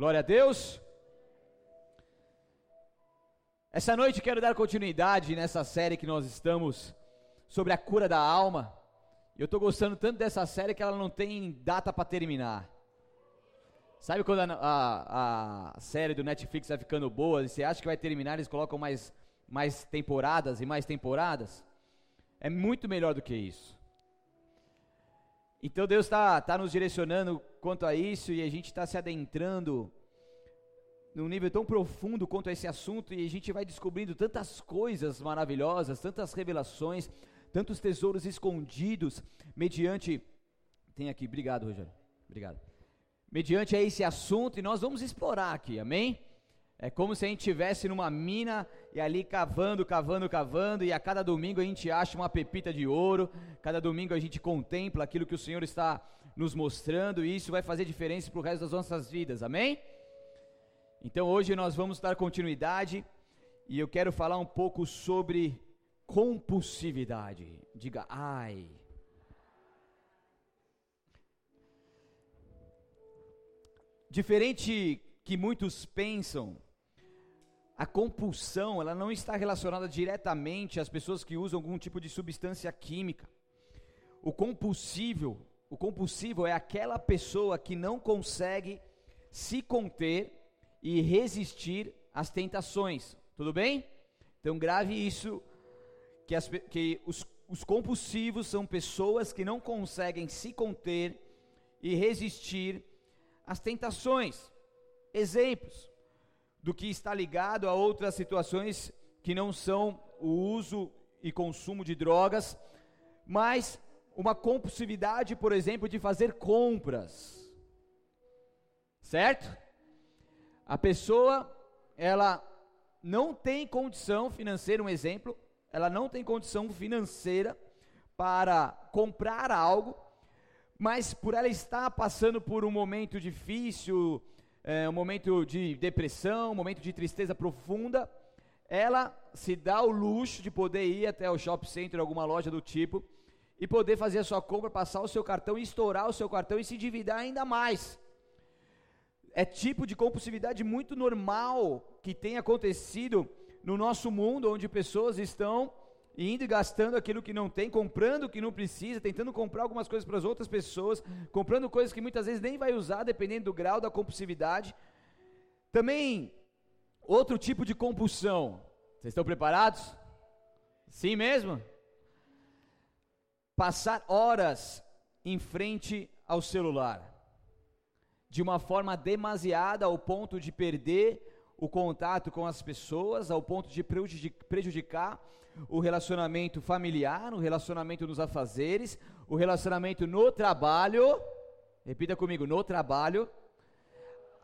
Glória a Deus. Essa noite quero dar continuidade nessa série que nós estamos sobre a cura da alma. Eu estou gostando tanto dessa série que ela não tem data para terminar. Sabe quando a, a, a, série do Netflix vai ficando boa e você acha que vai terminar, eles colocam mais, mais temporadas e mais temporadas? É muito melhor do que isso. Então Deus está tá nos direcionando quanto a isso e a gente está se adentrando num nível tão profundo quanto a esse assunto e a gente vai descobrindo tantas coisas maravilhosas, tantas revelações, tantos tesouros escondidos mediante. Tem aqui, obrigado, Rogério. Obrigado. Mediante a esse assunto e nós vamos explorar aqui, amém? É como se a gente estivesse numa mina e ali cavando, cavando, cavando, e a cada domingo a gente acha uma pepita de ouro, cada domingo a gente contempla aquilo que o Senhor está nos mostrando, e isso vai fazer diferença para o resto das nossas vidas, amém? Então hoje nós vamos dar continuidade, e eu quero falar um pouco sobre compulsividade. Diga, ai. Diferente que muitos pensam, a compulsão, ela não está relacionada diretamente às pessoas que usam algum tipo de substância química. O compulsível, o compulsivo é aquela pessoa que não consegue se conter e resistir às tentações. Tudo bem? Então grave isso, que, as, que os, os compulsivos são pessoas que não conseguem se conter e resistir às tentações. Exemplos: do que está ligado a outras situações que não são o uso e consumo de drogas, mas uma compulsividade, por exemplo, de fazer compras. Certo? A pessoa, ela não tem condição financeira, um exemplo, ela não tem condição financeira para comprar algo, mas por ela estar passando por um momento difícil, é, um momento de depressão, um momento de tristeza profunda, ela se dá o luxo de poder ir até o shopping center, alguma loja do tipo, e poder fazer a sua compra, passar o seu cartão estourar o seu cartão e se endividar ainda mais. É tipo de compulsividade muito normal que tem acontecido no nosso mundo, onde pessoas estão indo e gastando aquilo que não tem, comprando o que não precisa, tentando comprar algumas coisas para as outras pessoas, comprando coisas que muitas vezes nem vai usar, dependendo do grau da compulsividade. Também, outro tipo de compulsão. Vocês estão preparados? Sim mesmo? Passar horas em frente ao celular, de uma forma demasiada ao ponto de perder o contato com as pessoas, ao ponto de prejudicar o relacionamento familiar, o relacionamento nos afazeres, o relacionamento no trabalho. Repita comigo, no trabalho.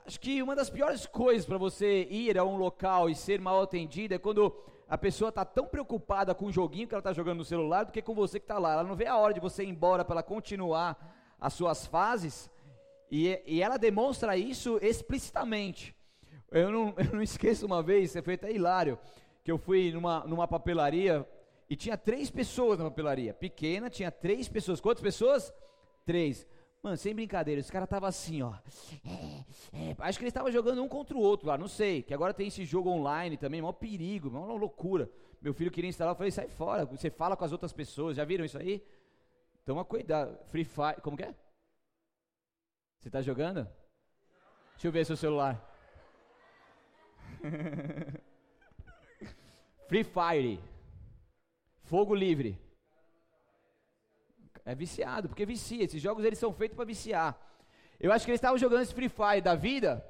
Acho que uma das piores coisas para você ir a um local e ser mal atendido é quando a pessoa está tão preocupada com o joguinho que ela está jogando no celular do que com você que está lá. Ela não vê a hora de você ir embora para ela continuar as suas fases e, e ela demonstra isso explicitamente. Eu não, eu não esqueço uma vez, foi até hilário que eu fui numa, numa papelaria e tinha três pessoas na papelaria. Pequena, tinha três pessoas. Quantas pessoas? Três. Mano, sem brincadeira, esse cara tava assim, ó. É, é, acho que ele estava jogando um contra o outro lá, não sei. Que agora tem esse jogo online também, maior perigo, maior loucura. Meu filho queria instalar, eu falei, sai fora, você fala com as outras pessoas, já viram isso aí? Toma cuidado. Free Fire, como que é? Você tá jogando? Deixa eu ver seu celular. Free Fire. Fogo livre. É viciado, porque vicia. Esses jogos eles são feitos para viciar. Eu acho que eles estavam jogando esse Free Fire da vida.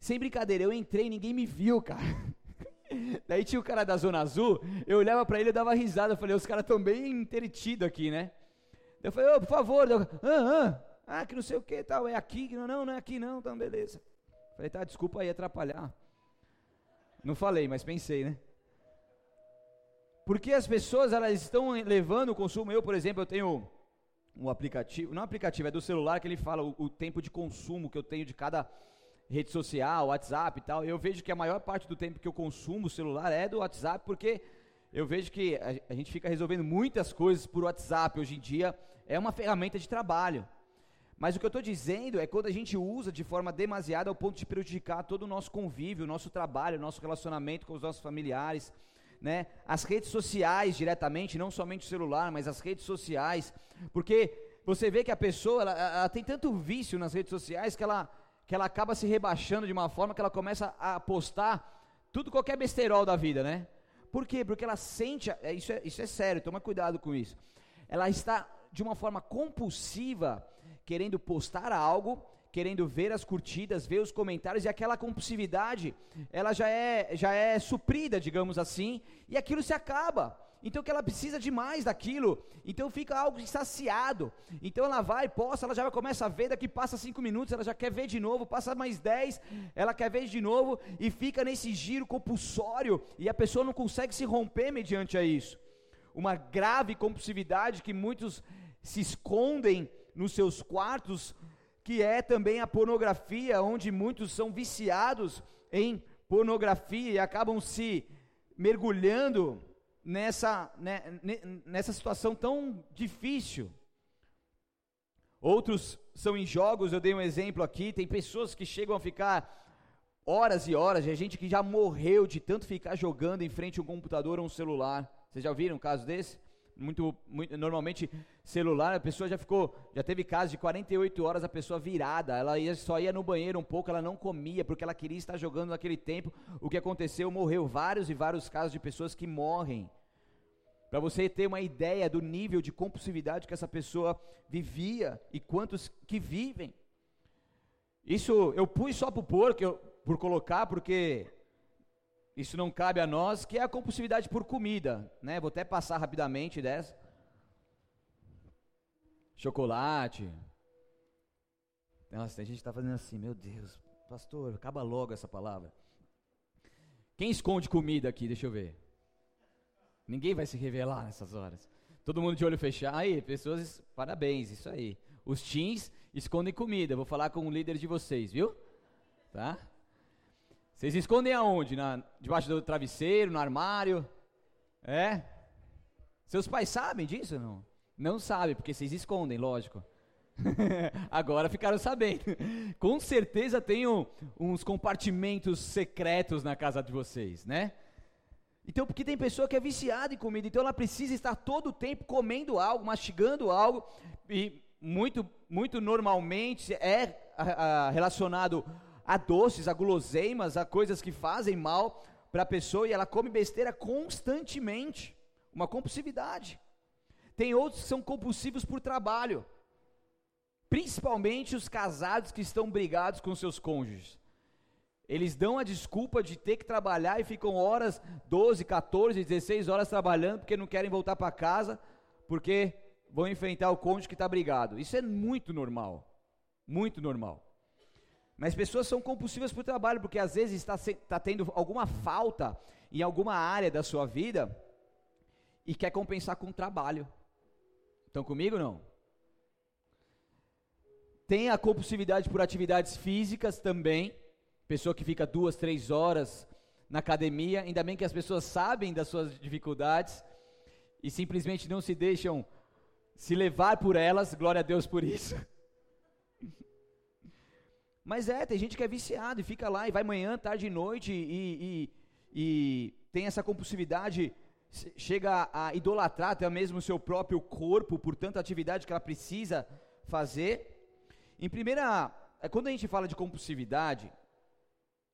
Sem brincadeira, eu entrei ninguém me viu, cara. Daí tinha o cara da Zona Azul, eu olhava para ele e dava risada. Eu falei, os caras estão bem entretidos aqui, né? Eu falei, oh, por favor. Eu, ah, ah, ah, que não sei o que tal, é aqui. Não, não, não é aqui não, então beleza. Eu falei, tá, desculpa aí atrapalhar. Não falei, mas pensei, né? Porque as pessoas elas estão levando o consumo. Eu, por exemplo, eu tenho um aplicativo, não aplicativo, é do celular que ele fala o, o, tempo de consumo que eu tenho de cada rede social, WhatsApp e tal. Eu vejo que a maior parte do tempo que eu consumo o celular é do WhatsApp, porque eu vejo que a, a gente fica resolvendo muitas coisas por WhatsApp hoje em dia. É uma ferramenta de trabalho. Mas o que eu estou dizendo é quando a gente usa de forma demasiada ao ponto de prejudicar todo o nosso convívio, o nosso trabalho, o nosso relacionamento com os nossos familiares, né? As redes sociais diretamente, não somente o celular, mas as redes sociais, porque você vê que a pessoa ela, ela tem tanto vício nas redes sociais que ela que ela acaba se rebaixando de uma forma que ela começa a postar tudo qualquer besterol da vida, né? Por quê? Porque ela sente, é, isso é, isso é sério, toma cuidado com isso. Ela está de uma forma compulsiva querendo postar algo, querendo ver as curtidas, ver os comentários e aquela compulsividade, ela já é já é suprida, digamos assim, e aquilo se acaba. Então que ela precisa de mais daquilo. Então fica algo saciado. Então ela vai, posta, ela já começa a ver, daqui passa cinco minutos, ela já quer ver de novo, passa mais dez, ela quer ver de novo e fica nesse giro compulsório e a pessoa não consegue se romper mediante a isso. Uma grave compulsividade que muitos se escondem nos seus quartos, que é também a pornografia, onde muitos são viciados em pornografia e acabam se mergulhando nessa, né, nessa situação tão difícil. Outros são em jogos, eu dei um exemplo aqui, tem pessoas que chegam a ficar horas e horas, é gente que já morreu de tanto ficar jogando em frente a um computador ou um celular. Vocês já viram um caso desse? Muito, muito, normalmente celular, a pessoa já ficou, já teve casos de 48 horas a pessoa virada, ela ia, só ia no banheiro um pouco, ela não comia porque ela queria estar jogando naquele tempo. O que aconteceu? Morreu vários e vários casos de pessoas que morrem para você ter uma ideia do nível de compulsividade que essa pessoa vivia e quantos que vivem. Isso eu pus só por pôr, eu, por colocar, porque isso não cabe a nós, que é a compulsividade por comida, né? Vou até passar rapidamente dessa. Chocolate. Nossa, a gente está fazendo assim, meu Deus, pastor, acaba logo essa palavra. Quem esconde comida aqui? Deixa eu ver. Ninguém vai se revelar nessas horas. Todo mundo de olho fechado. Aí, pessoas, parabéns, isso aí. Os teens escondem comida. Vou falar com o líder de vocês, viu? Tá? Vocês escondem aonde? Na, debaixo do travesseiro, no armário? É? Seus pais sabem disso ou não? Não sabem, porque vocês escondem, lógico. Agora ficaram sabendo. Com certeza tem um, uns compartimentos secretos na casa de vocês, né? Então, porque tem pessoa que é viciada em comida, então ela precisa estar todo o tempo comendo algo, mastigando algo, e muito, muito normalmente é a, a, relacionado a doces, a guloseimas, a coisas que fazem mal para a pessoa, e ela come besteira constantemente, uma compulsividade. Tem outros que são compulsivos por trabalho, principalmente os casados que estão brigados com seus cônjuges. Eles dão a desculpa de ter que trabalhar e ficam horas, 12, 14, 16 horas trabalhando porque não querem voltar para casa, porque vão enfrentar o cônjuge que está brigado. Isso é muito normal. Muito normal. Mas pessoas são compulsivas por trabalho, porque às vezes está, está tendo alguma falta em alguma área da sua vida e quer compensar com o trabalho. Estão comigo não? Tem a compulsividade por atividades físicas também Pessoa que fica duas, três horas na academia, ainda bem que as pessoas sabem das suas dificuldades e simplesmente não se deixam se levar por elas, glória a Deus por isso. Mas é, tem gente que é viciado e fica lá e vai manhã, tarde e noite e, e, e tem essa compulsividade, chega a idolatrar até mesmo o seu próprio corpo por tanta atividade que ela precisa fazer. Em primeira, é, quando a gente fala de compulsividade,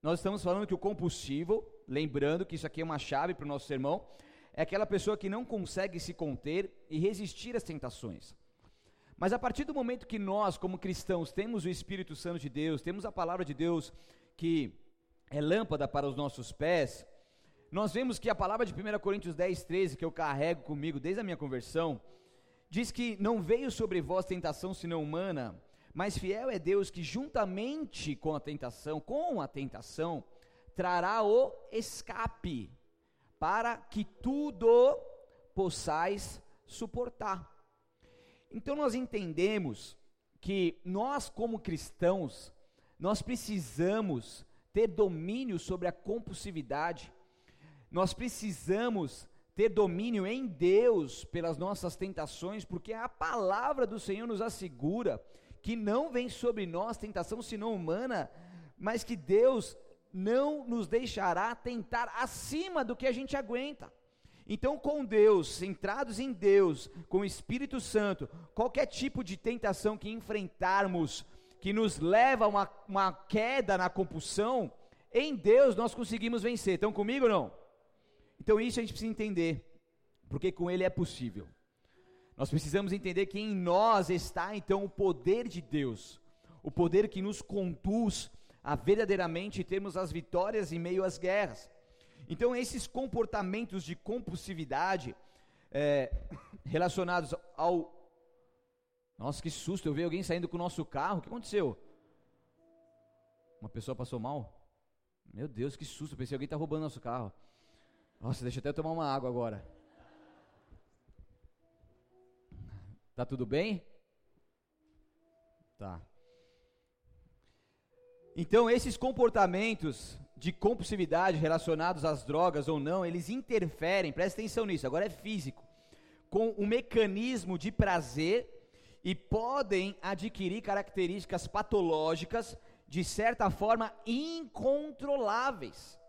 nós estamos falando que o compulsivo, lembrando que isso aqui é uma chave para o nosso sermão, é aquela pessoa que não consegue se conter e resistir às tentações. Mas a partir do momento que nós, como cristãos, temos o Espírito Santo de Deus, temos a palavra de Deus que é lâmpada para os nossos pés, nós vemos que a palavra de 1 Coríntios 10, 13, que eu carrego comigo desde a minha conversão, diz que não veio sobre vós tentação senão humana, mas fiel é Deus que, juntamente com a tentação, com a tentação, trará o escape, para que tudo possais suportar. Então nós entendemos que nós, como cristãos, nós precisamos ter domínio sobre a compulsividade, nós precisamos ter domínio em Deus pelas nossas tentações, porque a palavra do Senhor nos assegura que não vem sobre nós tentação senão humana, mas que Deus não nos deixará tentar acima do que a gente aguenta. Então, com Deus, centrados em Deus, com o Espírito Santo, qualquer tipo de tentação que enfrentarmos, que nos leva a uma, uma queda na compulsão, em Deus nós conseguimos vencer. Estão comigo ou não? Então, isso a gente precisa entender, porque com Ele é possível. Nós precisamos entender que em nós está então o poder de Deus, o poder que nos conduz a verdadeiramente termos as vitórias em meio às guerras. Então, esses comportamentos de compulsividade é, relacionados ao. Nossa, que susto! Eu vi alguém saindo com o nosso carro. O que aconteceu? Uma pessoa passou mal? Meu Deus, que susto! Eu pensei que alguém está roubando nosso carro. Nossa, deixa eu até tomar uma água agora. Tá tudo bem? Tá. Então, esses comportamentos de compulsividade relacionados às drogas ou não, eles interferem, presta atenção nisso, agora é físico, com o mecanismo de prazer e podem adquirir características patológicas, de certa forma incontroláveis.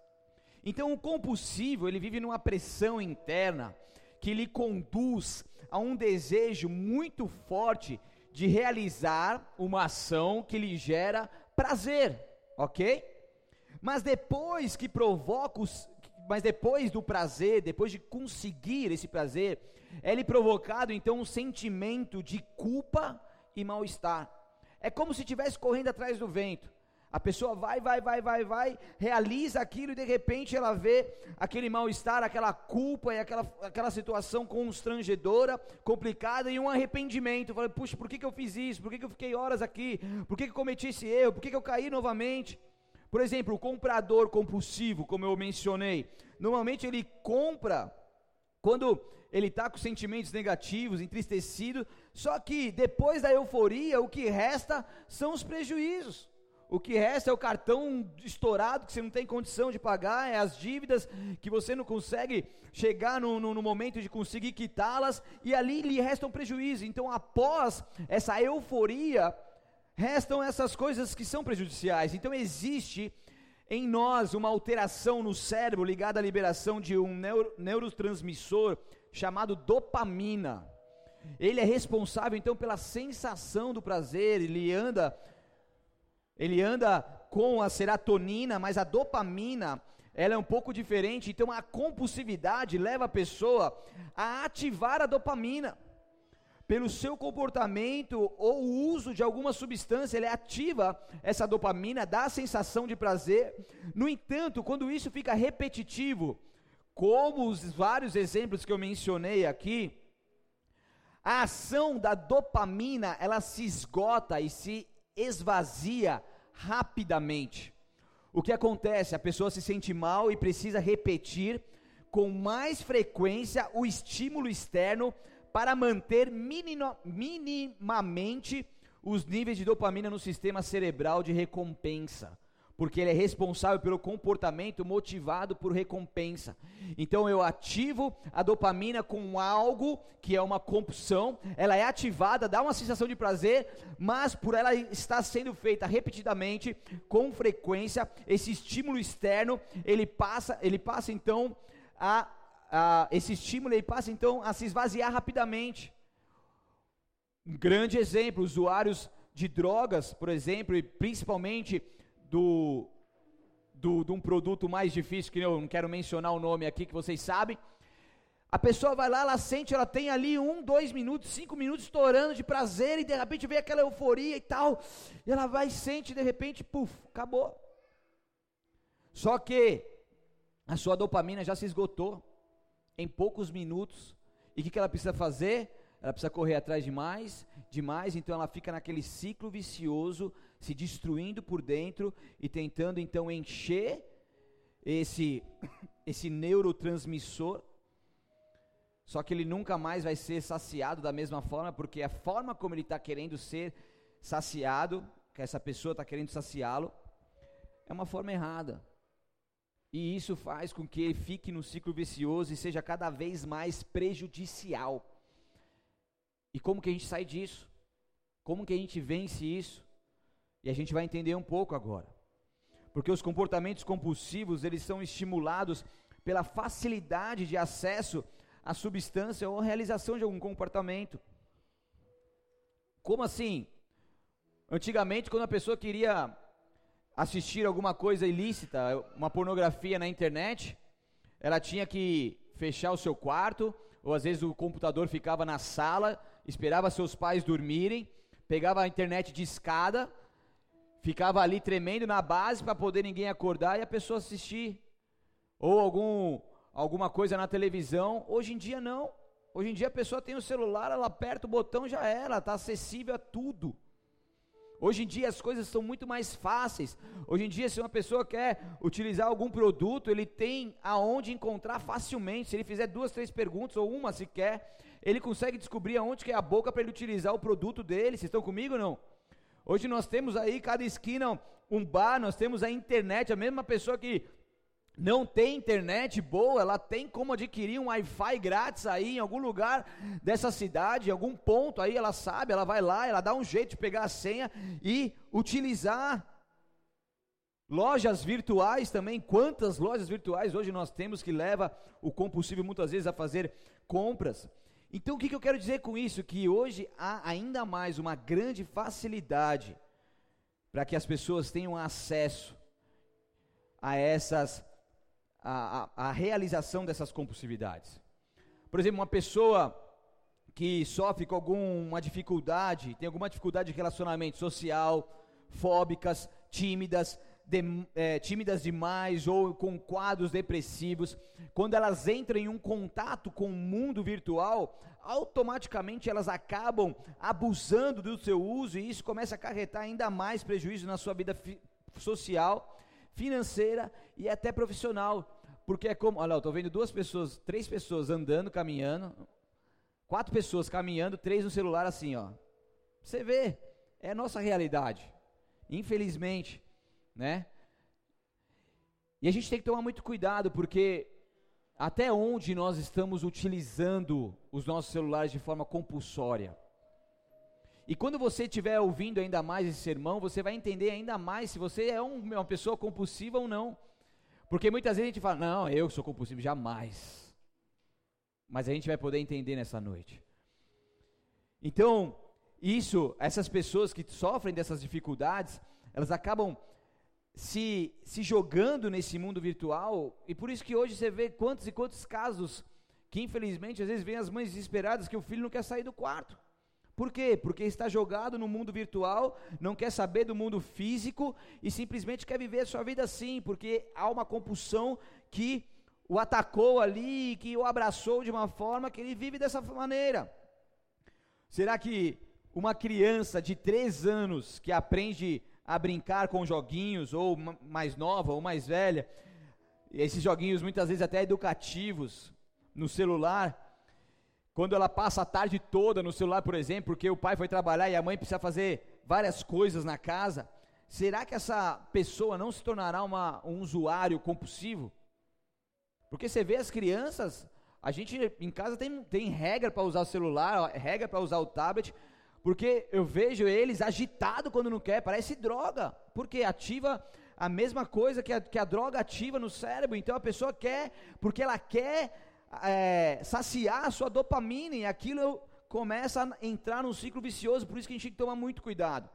Então, o compulsivo, ele vive numa pressão interna que lhe conduz a um desejo muito forte de realizar uma ação que lhe gera prazer, ok? Mas depois que provoca os, mas depois do prazer, depois de conseguir esse prazer, é lhe provocado então um sentimento de culpa e mal-estar. É como se estivesse correndo atrás do vento. A pessoa vai, vai, vai, vai, vai, realiza aquilo e de repente ela vê aquele mal-estar, aquela culpa e aquela, aquela situação constrangedora, complicada e um arrependimento. Fala, puxa, por que, que eu fiz isso? Por que, que eu fiquei horas aqui? Por que, que eu cometi esse erro? Por que, que eu caí novamente? Por exemplo, o comprador compulsivo, como eu mencionei, normalmente ele compra quando ele está com sentimentos negativos, entristecido, só que depois da euforia, o que resta são os prejuízos. O que resta é o cartão estourado que você não tem condição de pagar, é as dívidas que você não consegue chegar no, no, no momento de conseguir quitá-las, e ali lhe resta um prejuízo. Então, após essa euforia, restam essas coisas que são prejudiciais. Então, existe em nós uma alteração no cérebro ligada à liberação de um neuro, neurotransmissor chamado dopamina. Ele é responsável então pela sensação do prazer, ele anda ele anda com a serotonina, mas a dopamina, ela é um pouco diferente. Então a compulsividade leva a pessoa a ativar a dopamina. Pelo seu comportamento ou uso de alguma substância, ele ativa essa dopamina, dá a sensação de prazer. No entanto, quando isso fica repetitivo, como os vários exemplos que eu mencionei aqui, a ação da dopamina, ela se esgota e se esvazia rapidamente. O que acontece? A pessoa se sente mal e precisa repetir com mais frequência o estímulo externo para manter minimamente os níveis de dopamina no sistema cerebral de recompensa porque ele é responsável pelo comportamento motivado por recompensa. Então eu ativo a dopamina com algo que é uma compulsão, ela é ativada, dá uma sensação de prazer, mas por ela estar sendo feita repetidamente, com frequência, esse estímulo externo, ele passa, ele passa então a, a esse estímulo ele passa então a se esvaziar rapidamente. Um grande exemplo, usuários de drogas, por exemplo, e principalmente do, do, de um produto mais difícil, que eu não quero mencionar o nome aqui, que vocês sabem. A pessoa vai lá, ela sente, ela tem ali um, dois minutos, cinco minutos estourando de prazer, e de repente vem aquela euforia e tal, e ela vai sente, de repente, puf, acabou. Só que a sua dopamina já se esgotou em poucos minutos, e o que, que ela precisa fazer? Ela precisa correr atrás de mais, de mais, então ela fica naquele ciclo vicioso se destruindo por dentro e tentando então encher esse esse neurotransmissor. Só que ele nunca mais vai ser saciado da mesma forma, porque a forma como ele está querendo ser saciado, que essa pessoa está querendo saciá-lo, é uma forma errada. E isso faz com que ele fique no ciclo vicioso e seja cada vez mais prejudicial. E como que a gente sai disso? Como que a gente vence isso? E a gente vai entender um pouco agora. Porque os comportamentos compulsivos, eles são estimulados pela facilidade de acesso à substância ou à realização de algum comportamento. Como assim? Antigamente, quando a pessoa queria assistir alguma coisa ilícita, uma pornografia na internet, ela tinha que fechar o seu quarto, ou às vezes o computador ficava na sala, esperava seus pais dormirem, pegava a internet de escada, ficava ali tremendo na base para poder ninguém acordar e a pessoa assistir. Ou algum alguma coisa na televisão. Hoje em dia não. Hoje em dia a pessoa tem o celular, ela aperta o botão já era, está acessível a tudo. Hoje em dia as coisas são muito mais fáceis. Hoje em dia, se uma pessoa quer utilizar algum produto, ele tem aonde encontrar facilmente. Se ele fizer duas, três perguntas ou uma sequer, ele consegue descobrir aonde que é a boca para ele utilizar o produto dele. Vocês estão comigo ou não? Hoje nós temos aí cada esquina um bar, nós temos a internet, a mesma pessoa que não tem internet boa, ela tem como adquirir um Wi-Fi grátis aí em algum lugar dessa cidade, em algum ponto aí, ela sabe, ela vai lá, ela dá um jeito de pegar a senha e utilizar. Lojas virtuais também, quantas lojas virtuais hoje nós temos que leva o compulsivo muitas vezes a fazer compras. Então o que, que eu quero dizer com isso? Que hoje há ainda mais uma grande facilidade para que as pessoas tenham acesso a essas a, a, a realização dessas compulsividades. Por exemplo, uma pessoa que sofre com alguma dificuldade, tem alguma dificuldade de relacionamento social, fóbicas, tímidas, de, é, tímidas demais ou com quadros depressivos, quando elas entram em um contato com o mundo virtual, automaticamente elas acabam abusando do seu uso e isso começa a acarretar ainda mais prejuízo na sua vida social, financeira e até profissional. Porque é como, olha, eu estou vendo duas pessoas, três pessoas andando, caminhando, quatro pessoas caminhando, três no celular assim, ó. Você vê, é a nossa realidade. Infelizmente, né? E a gente tem que tomar muito cuidado, porque até onde nós estamos utilizando os nossos celulares de forma compulsória. E quando você estiver ouvindo ainda mais esse sermão, você vai entender ainda mais se você é um, uma pessoa compulsiva ou não. Porque muitas vezes a gente fala, não, eu sou compulsivo, jamais. Mas a gente vai poder entender nessa noite. Então, isso, essas pessoas que sofrem dessas dificuldades, elas acabam se, se jogando nesse mundo virtual, e por isso que hoje você vê quantos e quantos casos que infelizmente às vezes vem as mães desesperadas que o filho não quer sair do quarto. Por quê? Porque está jogado no mundo virtual, não quer saber do mundo físico e simplesmente quer viver a sua vida assim, porque há uma compulsão que o atacou ali, que o abraçou de uma forma que ele vive dessa maneira. Será que uma criança de 3 anos que aprende a brincar com joguinhos, ou mais nova ou mais velha, esses joguinhos muitas vezes até educativos no celular, quando ela passa a tarde toda no celular, por exemplo, porque o pai foi trabalhar e a mãe precisa fazer várias coisas na casa, será que essa pessoa não se tornará uma, um usuário compulsivo? Porque você vê as crianças, a gente em casa tem, tem regra para usar o celular, regra para usar o tablet, porque eu vejo eles agitados quando não quer, parece droga, porque ativa a mesma coisa que a, que a droga ativa no cérebro, então a pessoa quer, porque ela quer é, saciar a sua dopamina e aquilo começa a entrar num ciclo vicioso, por isso que a gente tem que tomar muito cuidado.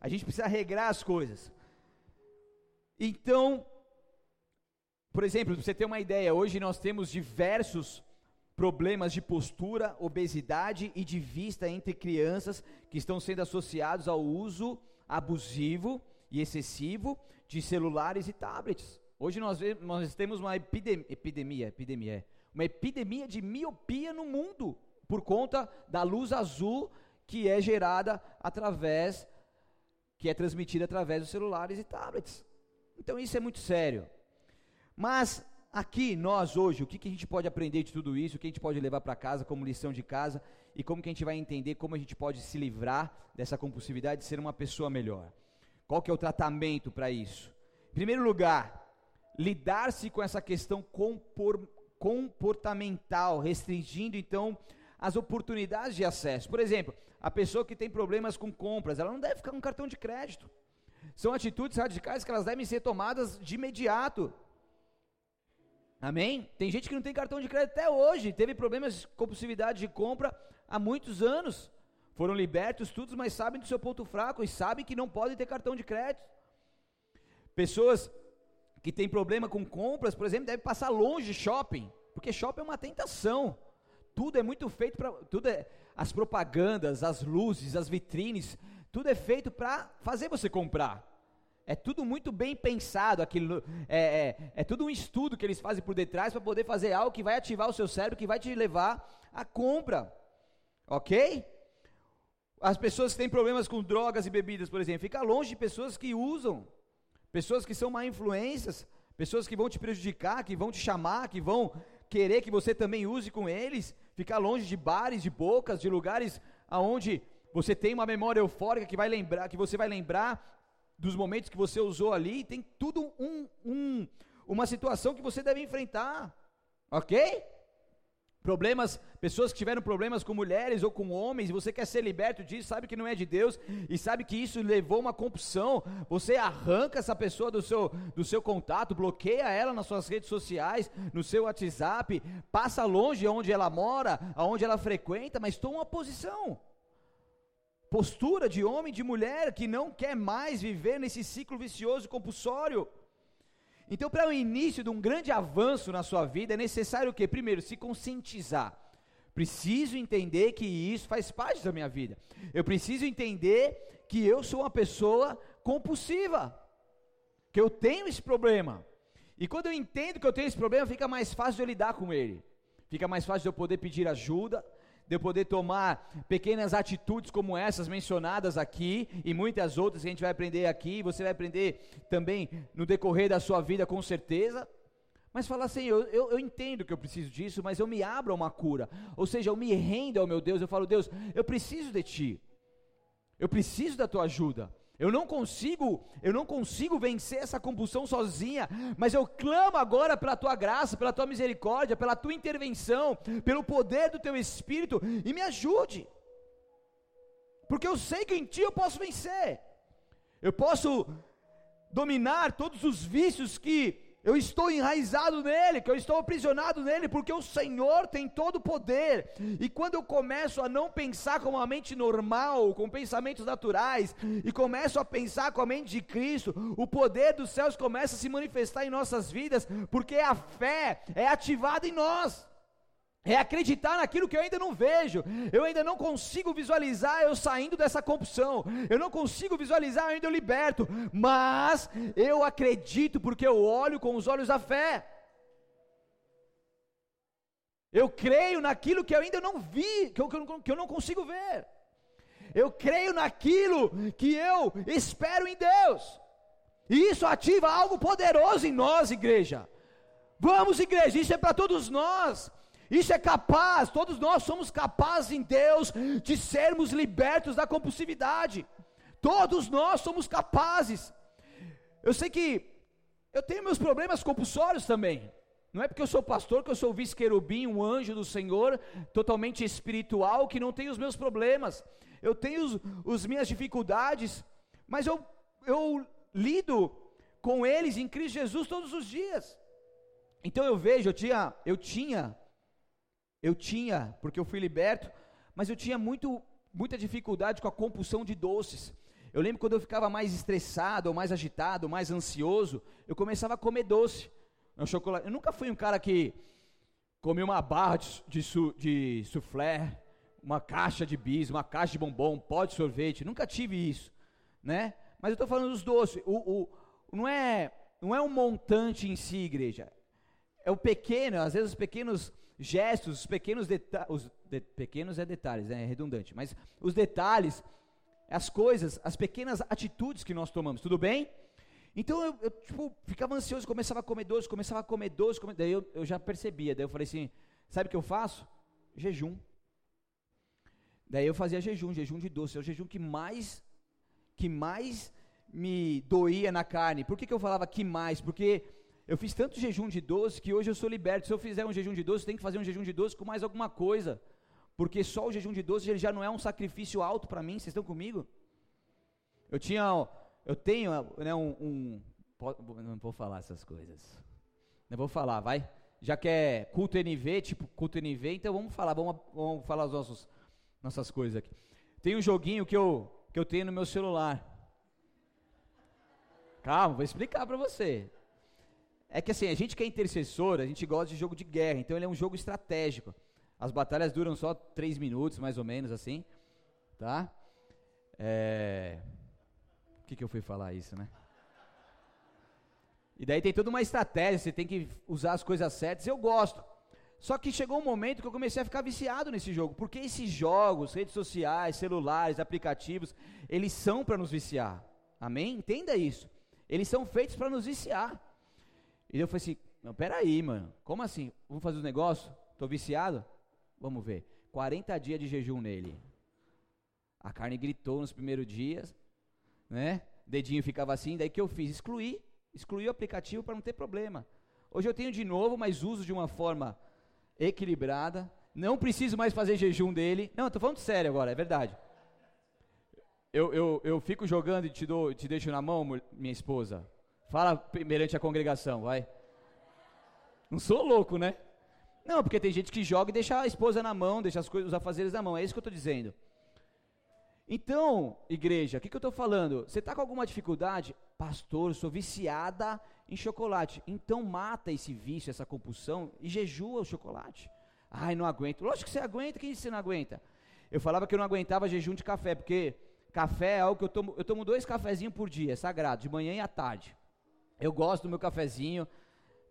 A gente precisa regrar as coisas. Então, por exemplo, para você ter uma ideia, hoje nós temos diversos problemas de postura, obesidade e de vista entre crianças que estão sendo associados ao uso abusivo e excessivo de celulares e tablets. Hoje nós, nós temos uma epidemia, epidemia, epidemia, é, uma epidemia de miopia no mundo por conta da luz azul que é gerada através, que é transmitida através dos celulares e tablets. Então isso é muito sério. Mas aqui nós hoje, o que, que a gente pode aprender de tudo isso, o que a gente pode levar para casa como lição de casa e como que a gente vai entender como a gente pode se livrar dessa compulsividade e ser uma pessoa melhor. Qual que é o tratamento para isso? Em primeiro lugar, lidar-se com essa questão compor, comportamental, restringindo então as oportunidades de acesso. Por exemplo, a pessoa que tem problemas com compras, ela não deve ficar com cartão de crédito. São atitudes radicais que elas devem ser tomadas de imediato. Amém? Tem gente que não tem cartão de crédito até hoje, teve problemas de compulsividade de compra há muitos anos. Foram libertos todos, mas sabem do seu ponto fraco e sabem que não podem ter cartão de crédito. Pessoas que têm problema com compras, por exemplo, devem passar longe de shopping, porque shopping é uma tentação. Tudo é muito feito para tudo é as propagandas, as luzes, as vitrines, tudo é feito para fazer você comprar. É tudo muito bem pensado, aquilo, é, é, é tudo um estudo que eles fazem por detrás para poder fazer algo que vai ativar o seu cérebro, que vai te levar à compra. Ok? As pessoas que têm problemas com drogas e bebidas, por exemplo, fica longe de pessoas que usam, pessoas que são má influências, pessoas que vão te prejudicar, que vão te chamar, que vão querer que você também use com eles, ficar longe de bares, de bocas, de lugares aonde você tem uma memória eufórica que vai lembrar, que você vai lembrar dos momentos que você usou ali, tem tudo um, um, uma situação que você deve enfrentar, ok? Problemas, pessoas que tiveram problemas com mulheres ou com homens, e você quer ser liberto disso, sabe que não é de Deus, e sabe que isso levou uma compulsão, você arranca essa pessoa do seu, do seu contato, bloqueia ela nas suas redes sociais, no seu WhatsApp, passa longe onde ela mora, aonde ela frequenta, mas toma uma posição postura de homem, de mulher que não quer mais viver nesse ciclo vicioso compulsório. Então, para o início de um grande avanço na sua vida, é necessário o quê? Primeiro, se conscientizar. Preciso entender que isso faz parte da minha vida. Eu preciso entender que eu sou uma pessoa compulsiva, que eu tenho esse problema. E quando eu entendo que eu tenho esse problema, fica mais fácil de eu lidar com ele. Fica mais fácil de eu poder pedir ajuda, de eu poder tomar pequenas atitudes como essas mencionadas aqui e muitas outras que a gente vai aprender aqui, você vai aprender também no decorrer da sua vida com certeza. Mas falar assim, eu, eu, eu, entendo que eu preciso disso, mas eu me abro a uma cura. Ou seja, eu me rendo ao meu Deus, eu falo, Deus, eu preciso de Ti. Eu preciso da Tua ajuda. Eu não consigo, eu não consigo vencer essa compulsão sozinha, mas eu clamo agora pela tua graça, pela tua misericórdia, pela tua intervenção, pelo poder do teu espírito e me ajude. Porque eu sei que em ti eu posso vencer. Eu posso dominar todos os vícios que eu estou enraizado nele, que eu estou aprisionado nele, porque o Senhor tem todo o poder. E quando eu começo a não pensar com uma mente normal, com pensamentos naturais, e começo a pensar com a mente de Cristo, o poder dos céus começa a se manifestar em nossas vidas, porque a fé é ativada em nós é acreditar naquilo que eu ainda não vejo, eu ainda não consigo visualizar eu saindo dessa compulsão, eu não consigo visualizar eu ainda eu liberto, mas eu acredito porque eu olho com os olhos da fé. Eu creio naquilo que eu ainda não vi, que eu, que eu não consigo ver. Eu creio naquilo que eu espero em Deus. E isso ativa algo poderoso em nós, igreja. Vamos, igreja, isso é para todos nós. Isso é capaz, todos nós somos capazes em Deus de sermos libertos da compulsividade. Todos nós somos capazes. Eu sei que eu tenho meus problemas compulsórios também. Não é porque eu sou pastor que eu sou vice-querubim, um anjo do Senhor, totalmente espiritual, que não tenho os meus problemas. Eu tenho os minhas dificuldades, mas eu, eu lido com eles em Cristo Jesus todos os dias. Então eu vejo, eu tinha, eu tinha eu tinha, porque eu fui liberto, mas eu tinha muito, muita dificuldade com a compulsão de doces. Eu lembro quando eu ficava mais estressado, ou mais agitado, ou mais ansioso, eu começava a comer doce. Um chocolate. Eu nunca fui um cara que comia uma barra de, de, de soufflé, uma caixa de bis, uma caixa de bombom, pó de sorvete. Nunca tive isso, né? Mas eu estou falando dos doces. O, o, não é não é um montante em si, igreja. É o pequeno, às vezes os pequenos gestos, os pequenos detalhes, de, pequenos é detalhes, é redundante, mas os detalhes, as coisas, as pequenas atitudes que nós tomamos, tudo bem? Então eu, eu tipo, ficava ansioso, começava a comer doce, começava a comer doce, comer, daí eu, eu já percebia, daí eu falei assim, sabe o que eu faço? Jejum. Daí eu fazia jejum, jejum de doce, é o jejum que mais, que mais me doía na carne. Por que, que eu falava que mais? Porque eu fiz tanto jejum de doce que hoje eu sou liberto. Se eu fizer um jejum de doce, tem que fazer um jejum de doce com mais alguma coisa. porque só o jejum de doce ele já não é um sacrifício alto para mim, vocês estão comigo? Eu tinha, eu tenho né, um, um, não vou falar essas coisas, não vou falar, vai, já que é culto NV, tipo culto NV, então vamos falar, vamos, vamos falar as nossos, nossas coisas aqui. Tem um joguinho que eu, que eu tenho no meu celular, calma, vou explicar para você, é que assim, a gente que é intercessor, a gente gosta de jogo de guerra, então ele é um jogo estratégico. As batalhas duram só três minutos, mais ou menos, assim, tá? É... O que, que eu fui falar isso, né? E daí tem toda uma estratégia, você tem que usar as coisas certas, eu gosto. Só que chegou um momento que eu comecei a ficar viciado nesse jogo, porque esses jogos, redes sociais, celulares, aplicativos, eles são para nos viciar. Amém? Entenda isso. Eles são feitos para nos viciar. E eu falei assim, não, peraí, mano, como assim? Vamos fazer os negócios? Tô viciado? Vamos ver. 40 dias de jejum nele. A carne gritou nos primeiros dias, né? Dedinho ficava assim, daí que eu fiz? Excluí. Excluí o aplicativo para não ter problema. Hoje eu tenho de novo, mas uso de uma forma equilibrada. Não preciso mais fazer jejum dele. Não, estou falando sério agora, é verdade. Eu, eu, eu fico jogando e te, dou, te deixo na mão, minha esposa. Fala perante a congregação, vai. Não sou louco, né? Não, porque tem gente que joga e deixa a esposa na mão, deixa as coisas, os afazeres na mão. É isso que eu estou dizendo. Então, igreja, o que, que eu estou falando? Você está com alguma dificuldade? Pastor, sou viciada em chocolate. Então mata esse vício, essa compulsão e jejua o chocolate. Ai, não aguento. Lógico que você aguenta, quem disse que você não aguenta? Eu falava que eu não aguentava jejum de café, porque café é algo que eu tomo, eu tomo dois cafezinhos por dia, é sagrado, de manhã e à tarde. Eu gosto do meu cafezinho,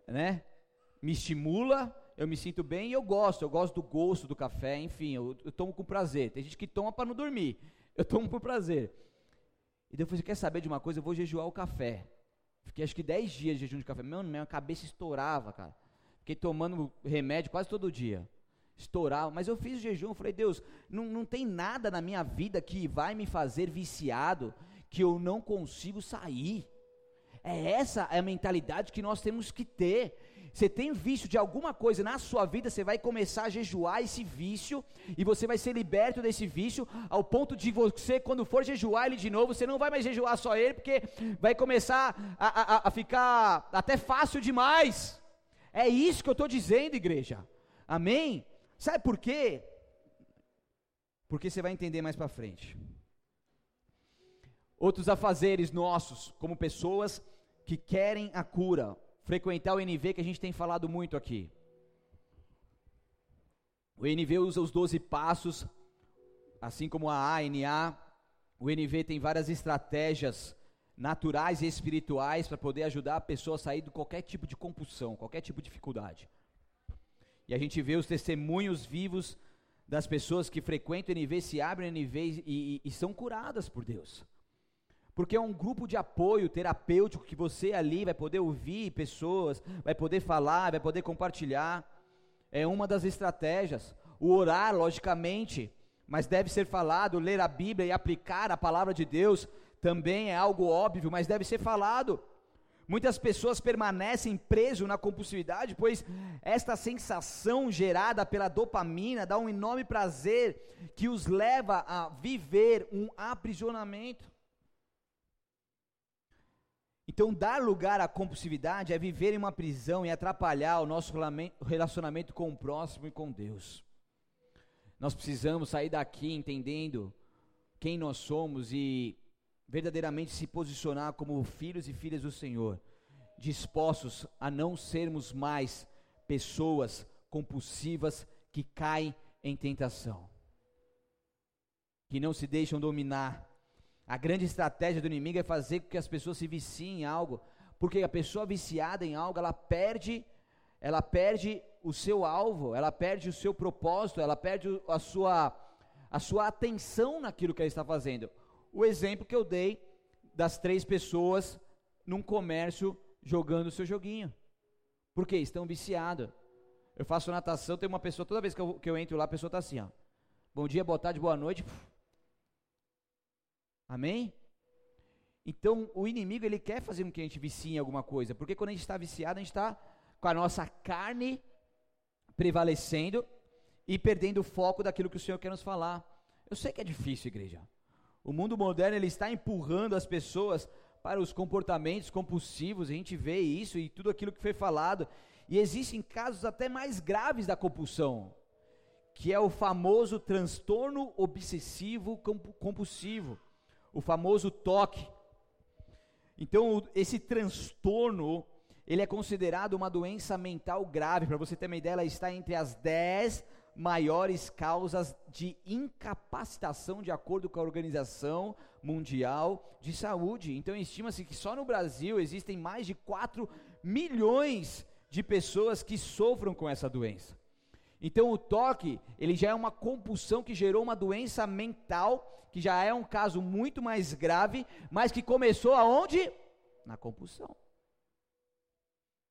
né? Me estimula, eu me sinto bem e eu gosto. Eu gosto do gosto do café, enfim, eu, eu tomo com prazer. Tem gente que toma para não dormir. Eu tomo por prazer. E depois, quer saber de uma coisa? Eu vou jejuar o café. Fiquei acho que 10 dias de jejum de café. Meu, minha cabeça estourava, cara. Fiquei tomando remédio quase todo dia. Estourava. Mas eu fiz o jejum. Falei, Deus, não, não tem nada na minha vida que vai me fazer viciado que eu não consigo sair. É essa a mentalidade que nós temos que ter. Você tem vício de alguma coisa na sua vida, você vai começar a jejuar esse vício e você vai ser liberto desse vício ao ponto de você, quando for jejuar ele de novo, você não vai mais jejuar só ele, porque vai começar a, a, a ficar até fácil demais. É isso que eu estou dizendo, igreja. Amém? Sabe por quê? Porque você vai entender mais para frente outros afazeres nossos, como pessoas que querem a cura, frequentar o NV que a gente tem falado muito aqui. O NV usa os 12 passos, assim como a ANA. O NV tem várias estratégias naturais e espirituais para poder ajudar a pessoa a sair de qualquer tipo de compulsão, qualquer tipo de dificuldade. E a gente vê os testemunhos vivos das pessoas que frequentam o NV, se abrem no NV e, e, e são curadas por Deus porque é um grupo de apoio terapêutico que você ali vai poder ouvir pessoas, vai poder falar, vai poder compartilhar. É uma das estratégias. O orar, logicamente, mas deve ser falado, ler a Bíblia e aplicar a palavra de Deus também é algo óbvio, mas deve ser falado. Muitas pessoas permanecem presos na compulsividade, pois esta sensação gerada pela dopamina dá um enorme prazer que os leva a viver um aprisionamento. Então, dar lugar à compulsividade é viver em uma prisão e atrapalhar o nosso relacionamento com o próximo e com Deus. Nós precisamos sair daqui entendendo quem nós somos e verdadeiramente se posicionar como filhos e filhas do Senhor, dispostos a não sermos mais pessoas compulsivas que caem em tentação, que não se deixam dominar a grande estratégia do inimigo é fazer com que as pessoas se viciem em algo, porque a pessoa viciada em algo, ela perde, ela perde o seu alvo, ela perde o seu propósito, ela perde a sua, a sua atenção naquilo que ela está fazendo. O exemplo que eu dei das três pessoas num comércio jogando o seu joguinho. Por quê? Estão viciados. Eu faço natação, tem uma pessoa, toda vez que eu, que eu entro lá, a pessoa está assim, ó. Bom dia, boa tarde, boa noite. Amém? Então, o inimigo, ele quer fazer com que a gente vicie em alguma coisa, porque quando a gente está viciado, a gente está com a nossa carne prevalecendo e perdendo o foco daquilo que o Senhor quer nos falar. Eu sei que é difícil, igreja. O mundo moderno ele está empurrando as pessoas para os comportamentos compulsivos, a gente vê isso e tudo aquilo que foi falado. E existem casos até mais graves da compulsão, que é o famoso transtorno obsessivo compulsivo, o famoso toque. Então, esse transtorno, ele é considerado uma doença mental grave. Para você ter uma ideia, ela está entre as 10 maiores causas de incapacitação de acordo com a Organização Mundial de Saúde. Então estima-se que só no Brasil existem mais de 4 milhões de pessoas que sofram com essa doença. Então o toque, ele já é uma compulsão que gerou uma doença mental, que já é um caso muito mais grave, mas que começou aonde? Na compulsão.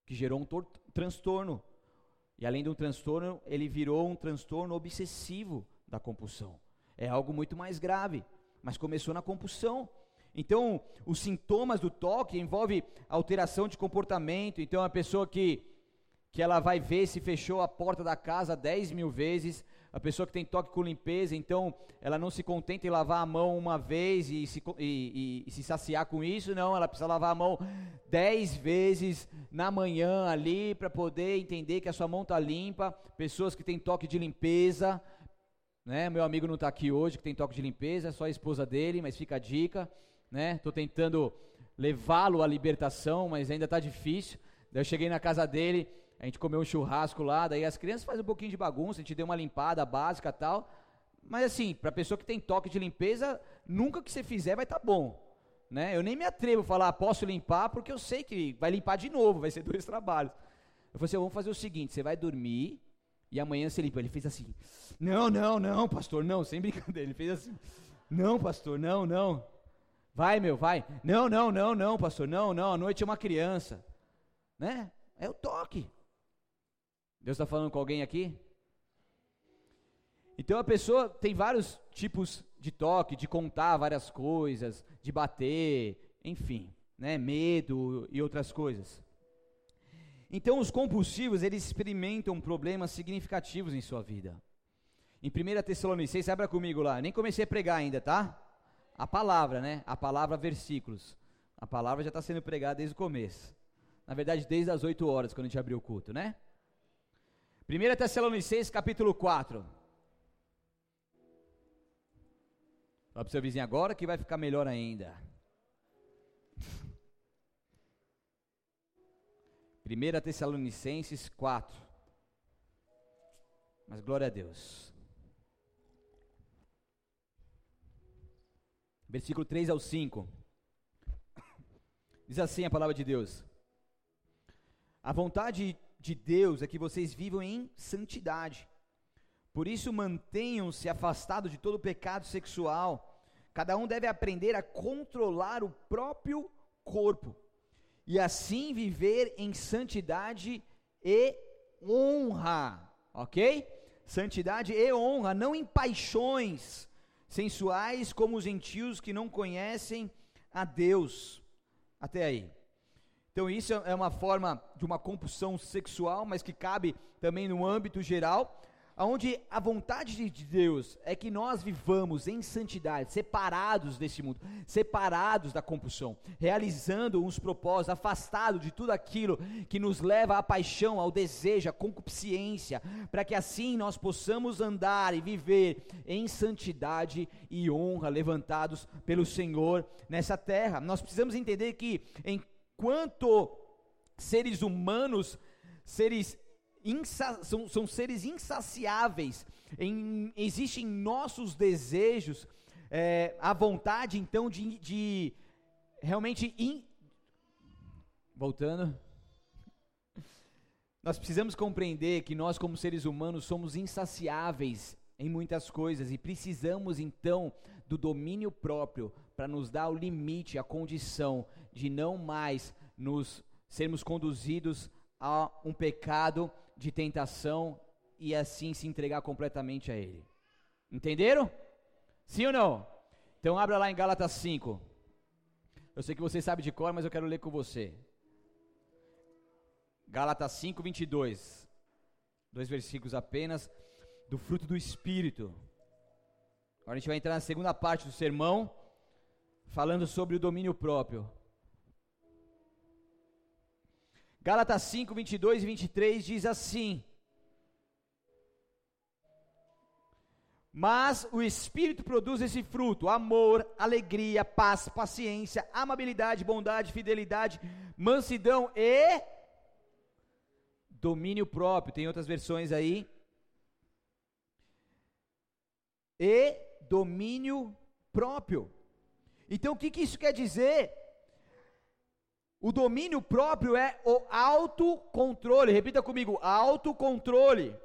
Que gerou um transtorno e além de um transtorno, ele virou um transtorno obsessivo da compulsão. É algo muito mais grave, mas começou na compulsão. Então, os sintomas do toque envolvem alteração de comportamento. Então, a pessoa que, que ela vai ver se fechou a porta da casa 10 mil vezes, a pessoa que tem toque com limpeza, então ela não se contenta em lavar a mão uma vez e se, e, e, e se saciar com isso, não, ela precisa lavar a mão dez vezes na manhã ali para poder entender que a sua mão está limpa. Pessoas que têm toque de limpeza, né? Meu amigo não está aqui hoje, que tem toque de limpeza, é só a esposa dele, mas fica a dica, né? Estou tentando levá-lo à libertação, mas ainda está difícil. Daí eu cheguei na casa dele, a gente comeu um churrasco lá, daí as crianças fazem um pouquinho de bagunça, a gente deu uma limpada básica tal. Mas assim, para pessoa que tem toque de limpeza, nunca que você fizer vai estar tá bom. Né? Eu nem me atrevo a falar, posso limpar, porque eu sei que vai limpar de novo, vai ser dois trabalhos. Eu falei assim, vamos fazer o seguinte, você vai dormir e amanhã você limpa. Ele fez assim, não, não, não, pastor, não, sem brincadeira. Ele fez assim, não, pastor, não, não. Vai, meu, vai. Não, não, não, não, pastor, não, não, a noite é uma criança. Né? É o toque. Deus está falando com alguém aqui? Então a pessoa tem vários tipos de toque, de contar várias coisas, de bater, enfim, né, medo e outras coisas. Então os compulsivos, eles experimentam problemas significativos em sua vida. Em 1 Tessalonicenses, abra comigo lá, nem comecei a pregar ainda, tá? A palavra, né? A palavra versículos. A palavra já está sendo pregada desde o começo. Na verdade, desde as 8 horas, quando a gente abriu o culto, né? 1 Tessalonicenses capítulo 4. Fala para o seu vizinho agora que vai ficar melhor ainda. 1 Tessalonicenses 4. Mas glória a Deus. Versículo 3 ao 5. Diz assim a palavra de Deus: A vontade de Deus é que vocês vivam em santidade. Por isso, mantenham-se afastados de todo pecado sexual. Cada um deve aprender a controlar o próprio corpo e assim viver em santidade e honra, ok? Santidade e honra, não em paixões sensuais como os gentios que não conhecem a Deus. Até aí. Então, isso é uma forma de uma compulsão sexual, mas que cabe também no âmbito geral, onde a vontade de Deus é que nós vivamos em santidade, separados desse mundo, separados da compulsão, realizando uns propósitos, afastados de tudo aquilo que nos leva à paixão, ao desejo, à concupiscência, para que assim nós possamos andar e viver em santidade e honra, levantados pelo Senhor nessa terra. Nós precisamos entender que em quanto seres humanos, seres são, são, seres insaciáveis, em, existem nossos desejos, é, a vontade então de, de realmente. In... Voltando. Nós precisamos compreender que nós, como seres humanos, somos insaciáveis em muitas coisas e precisamos então do domínio próprio para nos dar o limite, a condição de não mais nos sermos conduzidos a um pecado de tentação e assim se entregar completamente a ele. Entenderam? Sim ou não? Então abra lá em Gálatas 5. Eu sei que você sabe de cor, mas eu quero ler com você. Gálatas 5, 22. Dois versículos apenas. do fruto do Espírito. Agora a gente vai entrar na segunda parte do sermão, falando sobre o domínio próprio. Gálatas 5, 22 e 23 diz assim: Mas o Espírito produz esse fruto: amor, alegria, paz, paciência, amabilidade, bondade, fidelidade, mansidão e domínio próprio. Tem outras versões aí. E domínio próprio. Então o que, que isso quer dizer? O domínio próprio é o autocontrole. Repita comigo: autocontrole.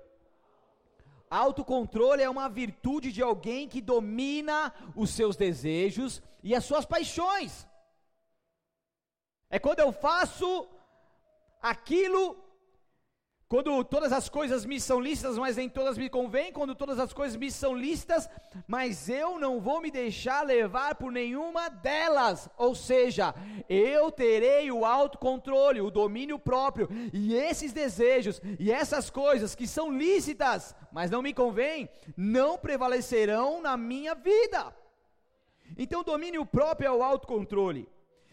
Autocontrole é uma virtude de alguém que domina os seus desejos e as suas paixões. É quando eu faço aquilo quando todas as coisas me são listas, mas nem todas me convêm, quando todas as coisas me são listas, mas eu não vou me deixar levar por nenhuma delas. Ou seja, eu terei o autocontrole, o domínio próprio, e esses desejos e essas coisas que são lícitas, mas não me convêm, não prevalecerão na minha vida. Então, domínio próprio é o autocontrole.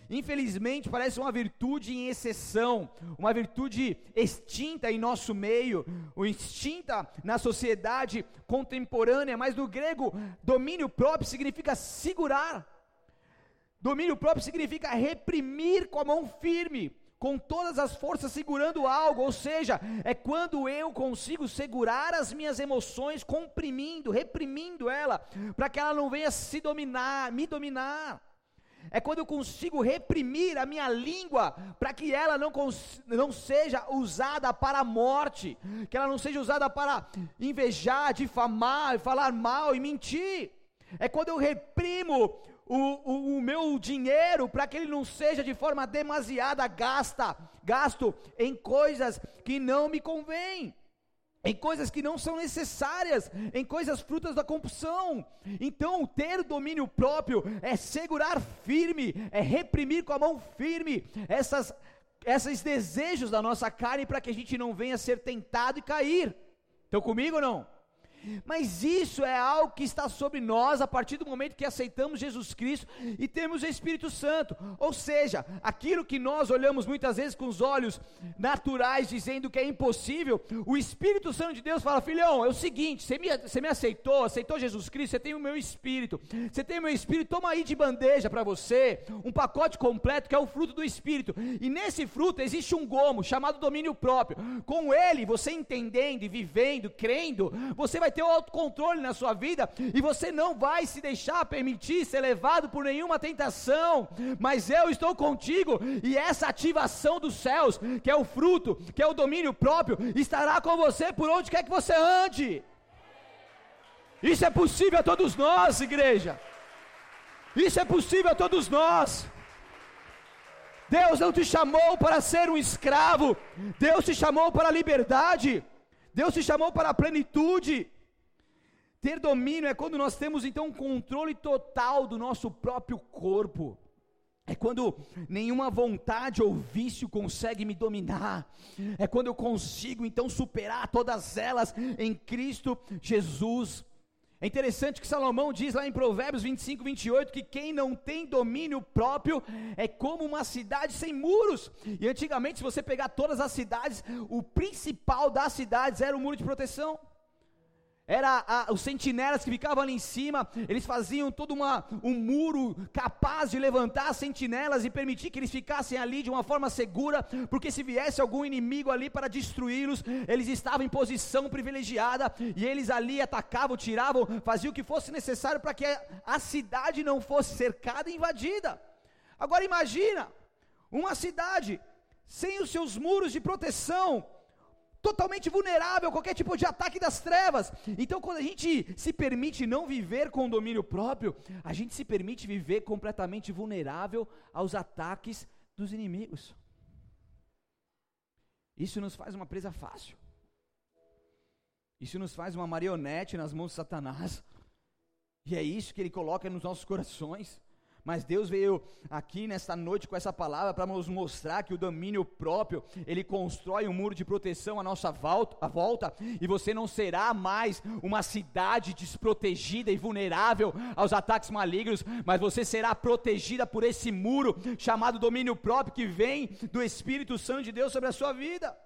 Infelizmente, parece uma virtude em exceção, uma virtude extinta em nosso meio, ou extinta na sociedade contemporânea, mas no grego, domínio próprio significa segurar. Domínio próprio significa reprimir com a mão firme, com todas as forças segurando algo, ou seja, é quando eu consigo segurar as minhas emoções, comprimindo, reprimindo ela, para que ela não venha se dominar, me dominar é quando eu consigo reprimir a minha língua para que ela não, não seja usada para a morte, que ela não seja usada para invejar, difamar, falar mal e mentir. É quando eu reprimo o, o, o meu dinheiro para que ele não seja de forma demasiada gasta, gasto em coisas que não me convêm em coisas que não são necessárias, em coisas frutas da compulsão. Então, ter domínio próprio é segurar firme, é reprimir com a mão firme essas, esses desejos da nossa carne para que a gente não venha ser tentado e cair. Estão comigo ou não? Mas isso é algo que está sobre nós a partir do momento que aceitamos Jesus Cristo e temos o Espírito Santo. Ou seja, aquilo que nós olhamos muitas vezes com os olhos naturais, dizendo que é impossível, o Espírito Santo de Deus fala: filhão, é o seguinte, você me, você me aceitou, aceitou Jesus Cristo, você tem o meu Espírito, você tem o meu Espírito, toma aí de bandeja para você, um pacote completo que é o fruto do Espírito. E nesse fruto existe um gomo chamado domínio próprio. Com ele, você entendendo e vivendo, crendo, você vai vai ter o autocontrole na sua vida e você não vai se deixar permitir ser levado por nenhuma tentação, mas eu estou contigo e essa ativação dos céus, que é o fruto, que é o domínio próprio, estará com você por onde quer que você ande. Isso é possível a todos nós, igreja. Isso é possível a todos nós. Deus não te chamou para ser um escravo, Deus te chamou para a liberdade, Deus te chamou para a plenitude. Ter domínio é quando nós temos então um controle total do nosso próprio corpo. É quando nenhuma vontade ou vício consegue me dominar. É quando eu consigo então superar todas elas em Cristo Jesus. É interessante que Salomão diz lá em Provérbios 25, 28 que quem não tem domínio próprio é como uma cidade sem muros. E antigamente, se você pegar todas as cidades, o principal das cidades era o muro de proteção era a, os sentinelas que ficavam ali em cima, eles faziam todo uma, um muro capaz de levantar as sentinelas e permitir que eles ficassem ali de uma forma segura, porque se viesse algum inimigo ali para destruí-los, eles estavam em posição privilegiada e eles ali atacavam, tiravam, faziam o que fosse necessário para que a, a cidade não fosse cercada e invadida. Agora imagina uma cidade sem os seus muros de proteção, totalmente vulnerável a qualquer tipo de ataque das trevas. Então, quando a gente se permite não viver com domínio próprio, a gente se permite viver completamente vulnerável aos ataques dos inimigos. Isso nos faz uma presa fácil. Isso nos faz uma marionete nas mãos de Satanás. E é isso que ele coloca nos nossos corações Mas Deus veio aqui nesta noite com essa palavra para nos mostrar que o domínio próprio, ele constrói um muro de proteção à nossa volta, à volta, e você não será mais uma cidade desprotegida e vulnerável aos ataques malignos, mas você será protegida por esse muro chamado domínio próprio que vem do Espírito Santo de Deus sobre a sua vida.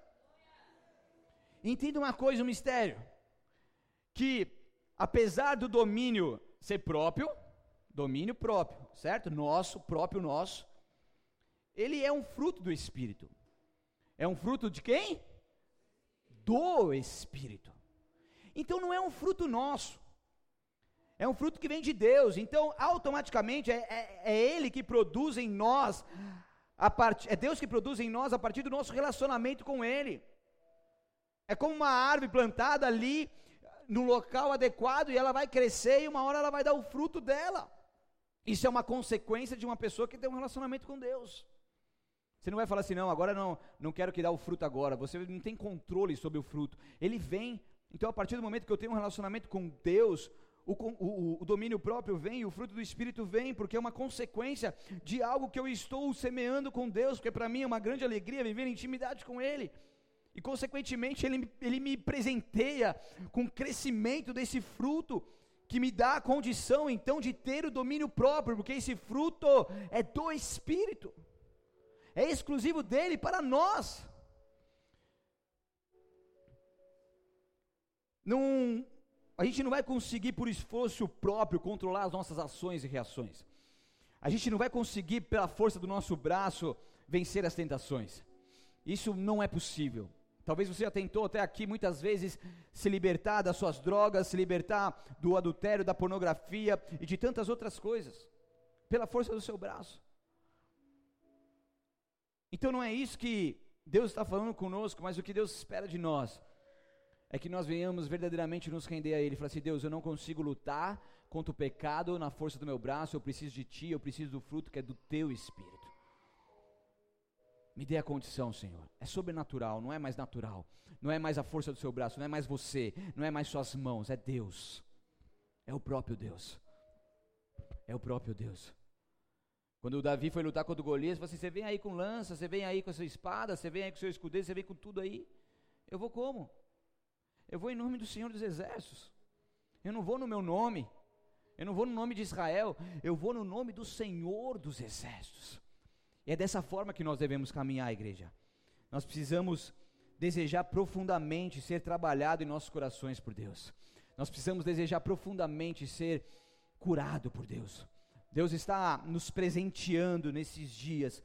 Entenda uma coisa, um mistério, que apesar do domínio ser próprio, domínio próprio, certo? Nosso, próprio nosso. Ele é um fruto do Espírito. É um fruto de quem? Do Espírito. Então não é um fruto nosso. É um fruto que vem de Deus. Então, automaticamente, é, é, é Ele que produz em nós, part... é Deus que produz em nós a partir do nosso relacionamento com Ele. É como uma árvore plantada ali, no local adequado, e ela vai crescer, e uma hora ela vai dar o fruto dela. Isso é uma consequência de uma pessoa que tem um relacionamento com Deus. Você não vai falar assim, não, agora não, não quero que dá o fruto agora. Você não tem controle sobre o fruto. Ele vem. Então, a partir do momento que eu tenho um relacionamento com Deus, o, o, o, domínio próprio vem, o fruto do Espírito vem, porque é uma consequência de algo que eu estou semeando com Deus, porque para mim é uma grande alegria viver em intimidade com Ele. E, consequentemente, Ele, ele me presenteia com o crescimento desse fruto que me dá a condição então de ter o domínio próprio, porque esse fruto é do Espírito, é exclusivo dele para nós. Não, a gente não vai conseguir por esforço próprio controlar as nossas ações e reações. A gente não vai conseguir pela força do nosso braço vencer as tentações. Isso não é possível. Talvez você já tentou até aqui muitas vezes se libertar das suas drogas, se libertar do adultério, da pornografia e de tantas outras coisas, pela força do seu braço. Então não é isso que Deus está falando conosco, mas o que Deus espera de nós é que nós venhamos verdadeiramente nos render a Ele. Falar assim: Deus, eu não consigo lutar contra o pecado na força do meu braço, eu preciso de Ti, eu preciso do fruto que é do Teu Espírito. Me dê a condição, Senhor. É sobrenatural, não é mais natural. Não é mais a força do seu braço, não é mais você, não é mais suas mãos, é Deus. É o próprio Deus. É o próprio Deus. Quando o Davi foi lutar contra o Golias, falou assim: você vem aí com lança, você vem aí com a sua espada, você vem aí com o seu escudeiro, você vem com tudo aí. Eu vou como? Eu vou em nome do Senhor dos Exércitos. Eu não vou no meu nome. Eu não vou no nome de Israel. Eu vou no nome do Senhor dos Exércitos. E é dessa forma que nós devemos caminhar, igreja. Nós precisamos desejar profundamente ser trabalhado em nossos corações por Deus. Nós precisamos desejar profundamente ser curado por Deus. Deus está nos presenteando nesses dias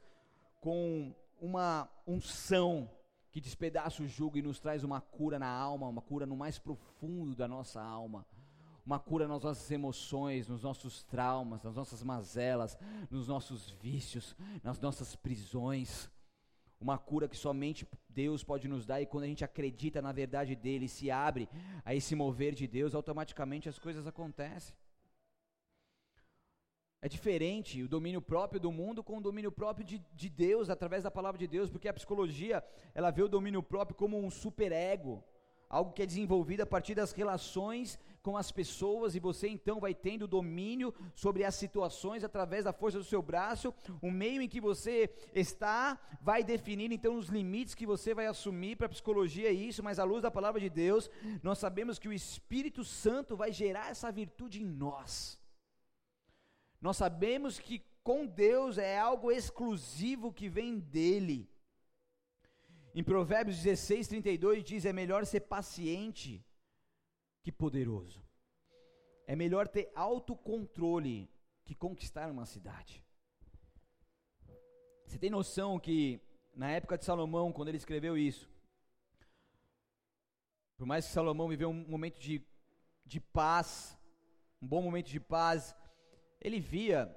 com uma unção que despedaça o jugo e nos traz uma cura na alma, uma cura no mais profundo da nossa alma uma cura nas nossas emoções, nos nossos traumas, nas nossas mazelas, nos nossos vícios, nas nossas prisões. Uma cura que somente Deus pode nos dar, e quando a gente acredita na verdade dele, se abre a esse mover de Deus, automaticamente as coisas acontecem. É diferente o domínio próprio do mundo com o domínio próprio de, de Deus, através da palavra de Deus, porque a psicologia, ela vê o domínio próprio como um superego, algo que é desenvolvido a partir das relações com as pessoas e você então vai tendo domínio sobre as situações através da força do seu braço. O meio em que você está vai definir então os limites que você vai assumir para a psicologia é isso, mas à luz da palavra de Deus, nós sabemos que o Espírito Santo vai gerar essa virtude em nós. Nós sabemos que com Deus é algo exclusivo que vem dele. Em Provérbios 16, 32 diz: É melhor ser paciente que poderoso. É melhor ter autocontrole que conquistar uma cidade. Você tem noção que na época de Salomão, quando ele escreveu isso, por mais que Salomão viveu um momento de, de paz, um bom momento de paz, ele via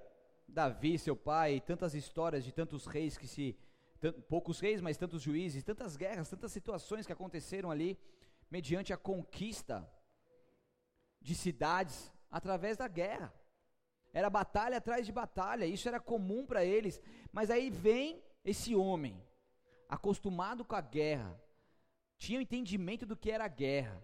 Davi, seu pai, tantas histórias de tantos reis que se. poucos reis, mas tantos juízes, tantas guerras, tantas situações que aconteceram ali, mediante a conquista de cidades através da guerra. Era batalha atrás de batalha, isso era comum para eles. Mas aí vem esse homem, acostumado com a guerra, tinha o entendimento do que era a guerra.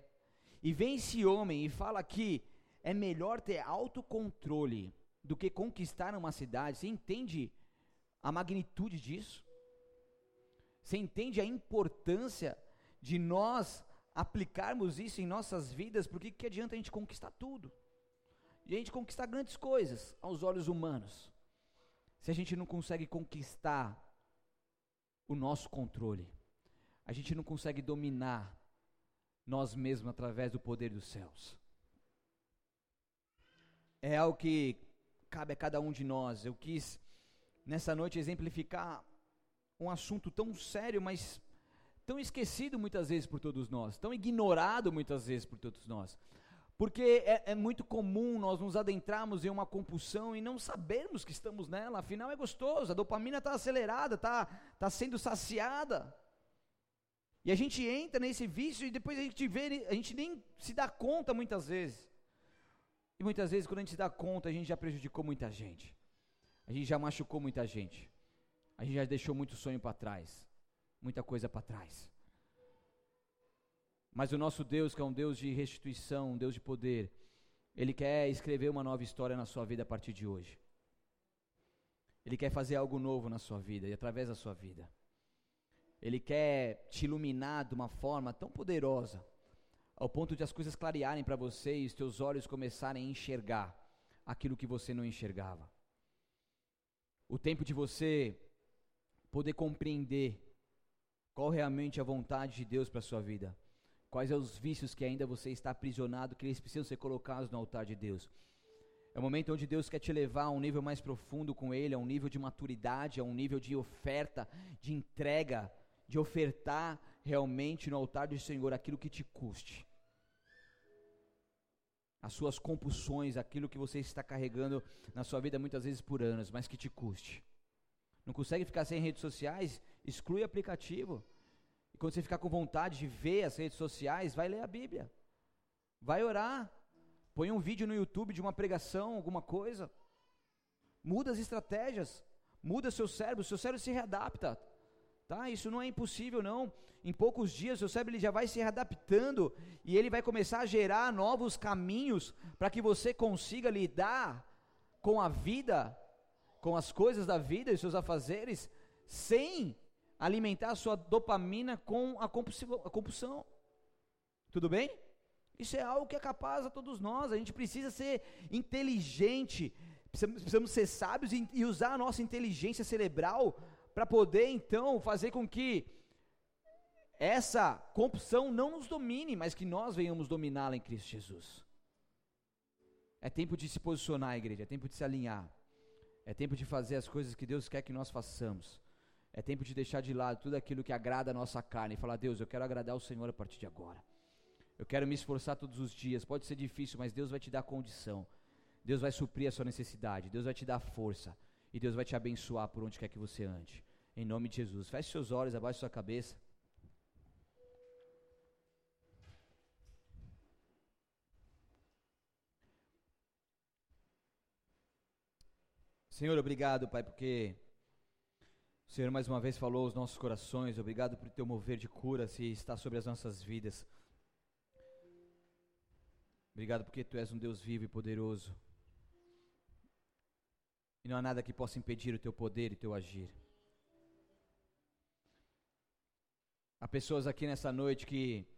E vem esse homem e fala que é melhor ter autocontrole do que conquistar uma cidade. Você entende a magnitude disso? Você entende a importância de nós aplicarmos isso em nossas vidas? Porque que adianta a gente conquistar tudo? E a gente conquistar grandes coisas aos olhos humanos, se a gente não consegue conquistar o nosso controle, a gente não consegue dominar nós mesmos através do poder dos céus. É algo que cabe a cada um de nós. Eu quis, nessa noite, exemplificar um assunto tão sério, mas tão esquecido muitas vezes por todos nós, tão ignorado muitas vezes por todos nós. Porque é, é, muito comum nós nos adentrarmos em uma compulsão e não sabermos que estamos nela, afinal é gostoso, a dopamina está acelerada, está tá sendo saciada. E a gente entra nesse vício e depois a gente vê, a gente nem se dá conta muitas vezes. E muitas vezes, quando a gente se dá conta, a gente já prejudicou muita gente. A gente já machucou muita gente. A gente já deixou muito sonho para trás. Muita coisa para trás. Mas o nosso Deus, que é um Deus de restituição, um Deus de poder, Ele quer escrever uma nova história na sua vida a partir de hoje. Ele quer fazer algo novo na sua vida e através da sua vida. Ele quer te iluminar de uma forma tão poderosa ao ponto de as coisas clarearem para você e os teus olhos começarem a enxergar aquilo que você não enxergava. O tempo de você poder compreender qual realmente é a vontade de Deus para a sua vida. Quais são os vícios que ainda você está aprisionado, que eles precisam ser colocados no altar de Deus. É o momento onde Deus quer te levar a um nível mais profundo com Ele, a um nível de maturidade, a um nível de oferta, de entrega, de ofertar realmente no altar do Senhor aquilo que te custe as suas compulsões, aquilo que você está carregando na sua vida muitas vezes por anos, mas que te custe. Não consegue ficar sem redes sociais? Exclui aplicativo. E quando você ficar com vontade de ver as redes sociais, vai ler a Bíblia. Vai orar. Põe um vídeo no YouTube de uma pregação, alguma coisa. Muda as estratégias. Muda seu cérebro, seu cérebro se readapta. Tá? Isso não é impossível não. Em poucos dias seu cérebro ele já vai se readaptando e ele vai começar a gerar novos caminhos para que você consiga lidar com a vida, com as coisas da vida e seus afazeres, sem alimentar a sua dopamina com a compulsão. Tudo bem? Isso é algo que é capaz a todos nós. A gente precisa ser inteligente, precisamos ser sábios e usar a nossa inteligência cerebral para poder então fazer com que essa compulsão não nos domine, mas que nós venhamos dominá-la em Cristo Jesus. É tempo de se posicionar, igreja, é tempo de se alinhar. É tempo de fazer as coisas que Deus quer que nós façamos. É tempo de deixar de lado tudo aquilo que agrada a nossa carne e falar: Deus, eu quero agradar o Senhor a partir de agora. Eu quero me esforçar todos os dias. Pode ser difícil, mas Deus vai te dar condição. Deus vai suprir a sua necessidade. Deus vai te dar força. E Deus vai te abençoar por onde quer que você ande. Em nome de Jesus. Feche seus olhos, abaixe sua cabeça. Senhor, obrigado, Pai, porque o Senhor mais uma vez falou aos nossos corações. Obrigado por teu mover de cura se está sobre as nossas vidas. Obrigado porque tu és um Deus vivo e poderoso. E não há nada que possa impedir o teu poder e teu agir. Há pessoas aqui nessa noite que